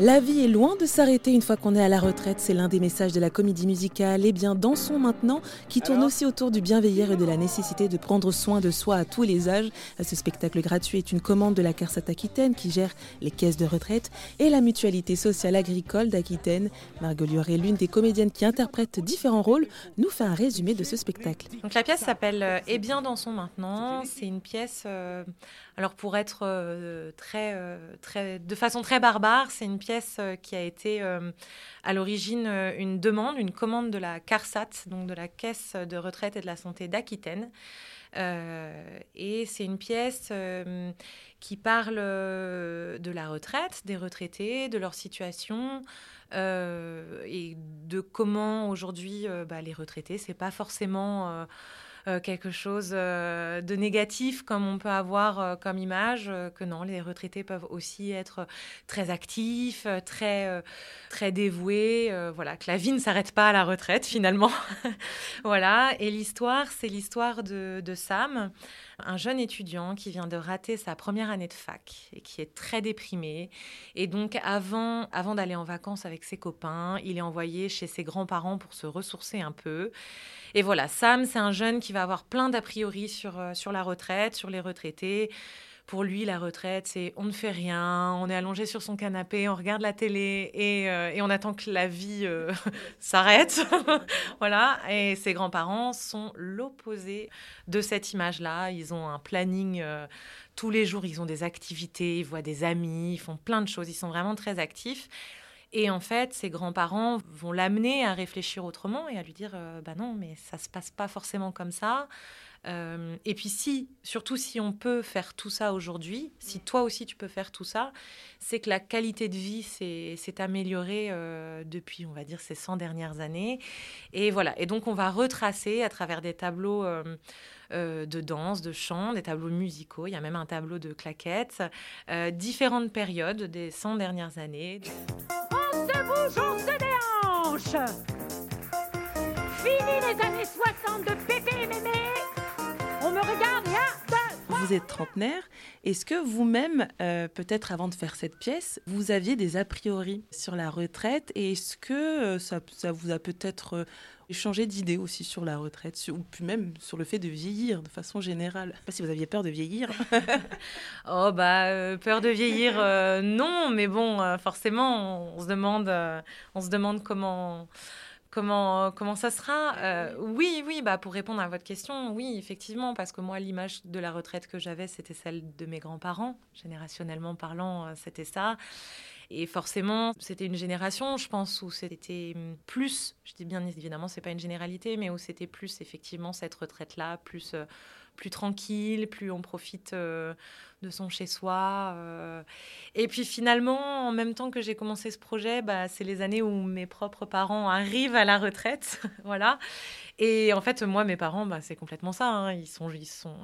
La vie est loin de s'arrêter une fois qu'on est à la retraite, c'est l'un des messages de la comédie musicale. Eh bien, dansons maintenant, qui tourne aussi autour du bienveillir et de la nécessité de prendre soin de soi à tous les âges. Ce spectacle gratuit est une commande de la CARSAT Aquitaine qui gère les caisses de retraite et la mutualité sociale agricole d'Aquitaine. Margot est l'une des comédiennes qui interprète différents rôles, nous fait un résumé de ce spectacle. Donc la pièce s'appelle euh, Eh bien dansons maintenant. C'est une pièce, euh, alors pour être euh, très, très, de façon très barbare, c'est une pièce euh, qui a été euh, à l'origine euh, une demande, une commande de la CARSAT, donc de la Caisse de retraite et de la santé d'Aquitaine. et c'est une pièce qui parle de la retraite, des retraités, de leur situation et de comment aujourd'hui bah, les retraités, c'est pas forcément quelque chose euh, de négatif comme on peut avoir euh, comme image, que non, les retraités peuvent aussi être très actifs, très, très dévoués, voilà, que la vie ne s'arrête pas à la retraite finalement. voilà, et l'histoire, c'est l'histoire de, de Sam un jeune étudiant qui vient de rater sa première année de fac et qui est très déprimé. Et donc, avant, avant d'aller en vacances avec ses copains, il est envoyé chez ses grands-parents pour se ressourcer un peu. Et voilà, Sam, c'est un jeune qui va avoir plein d'a priori sur, euh, sur la retraite, sur les retraités. Pour lui, la retraite, c'est on ne fait rien, on est allongé sur son canapé, on regarde la télé et, euh, on attend que la vie euh, s'arrête. voilà. Et ses grands-parents sont l'opposé de cette image-là. Ils ont un planning. Euh, tous les jours, ils ont des activités, ils voient des amis, ils font plein de choses, ils sont vraiment très actifs. Et en fait, ses grands-parents vont l'amener à réfléchir autrement et à lui dire bah non, mais ça se passe pas forcément comme ça. Euh, et puis si, surtout si on peut faire tout ça aujourd'hui, si toi aussi tu peux faire tout ça, c'est que la qualité de vie s'est améliorée euh, depuis, on va dire, ces 100 dernières années. Et voilà, et donc on va retracer à travers des tableaux euh, de danse, de chant, des tableaux musicaux, il y a même un tableau de claquettes, différentes périodes des 100 dernières années. On se bouge, on se déhanche Fini les années 60 de Pépé et Mémé vous êtes trentenaire. Est-ce que vous-même, euh, peut-être avant de faire cette pièce, vous aviez des a priori sur la retraite Et est-ce que euh, ça, vous a peut-être euh, changé d'idée aussi sur la retraite, ou puis même sur le fait de vieillir de façon générale? Je sais pas si vous aviez peur de vieillir. oh bah peur de vieillir, non, mais bon, forcément, on se demande, on se demande comment Comment, comment ça sera euh, Oui, oui, bah pour répondre à votre question, oui, effectivement, parce que moi, l'image de la retraite que j'avais, c'était celle de mes grands-parents, générationnellement parlant, euh, c'était ça. Et forcément, c'était une génération, je pense, où c'était plus, je dis bien évidemment, c'est pas une généralité, mais où c'était plus effectivement cette retraite-là, plus euh, plus tranquille, plus on profite euh, de son chez-soi. Euh. Et puis finalement, en même temps que j'ai commencé ce projet, bah, c'est les années où mes propres parents arrivent à la retraite. voilà. Et en fait, moi, mes parents, bah, c'est complètement ça. Hein. Ils, sont,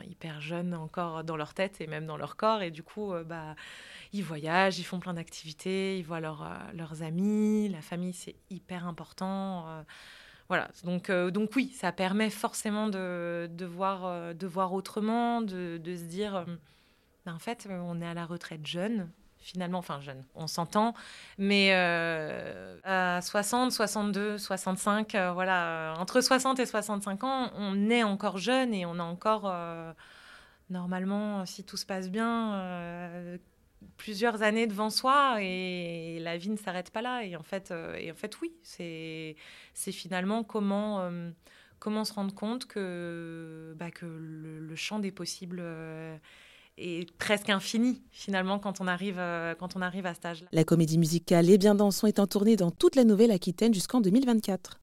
hyper jeunes encore dans leur tête et même dans leur corps. Et du coup, euh, bah, ils voyagent, ils font plein d'activités, ils voient leurs amis. La famille, c'est hyper important. Voilà, donc, euh, donc oui, ça permet forcément de, de voir, euh, autrement, de, de se dire, euh, ben, en fait, on est à la retraite jeune, finalement, enfin jeune, on s'entend, mais à 60, 62, 65, voilà, entre 60 et 65 ans, on est encore jeune et on a encore, normalement, si tout se passe bien, plusieurs années devant soi et la vie ne s'arrête pas là. Et en fait, euh, et en fait oui, c'est finalement comment, euh, comment se rendre compte que, bah, que le, champ des possibles euh, est presque infini finalement quand on arrive, quand on arrive à cet âge-là. La comédie musicale Les Bien Dansons est en tournée dans toute la Nouvelle-Aquitaine jusqu'en 2024.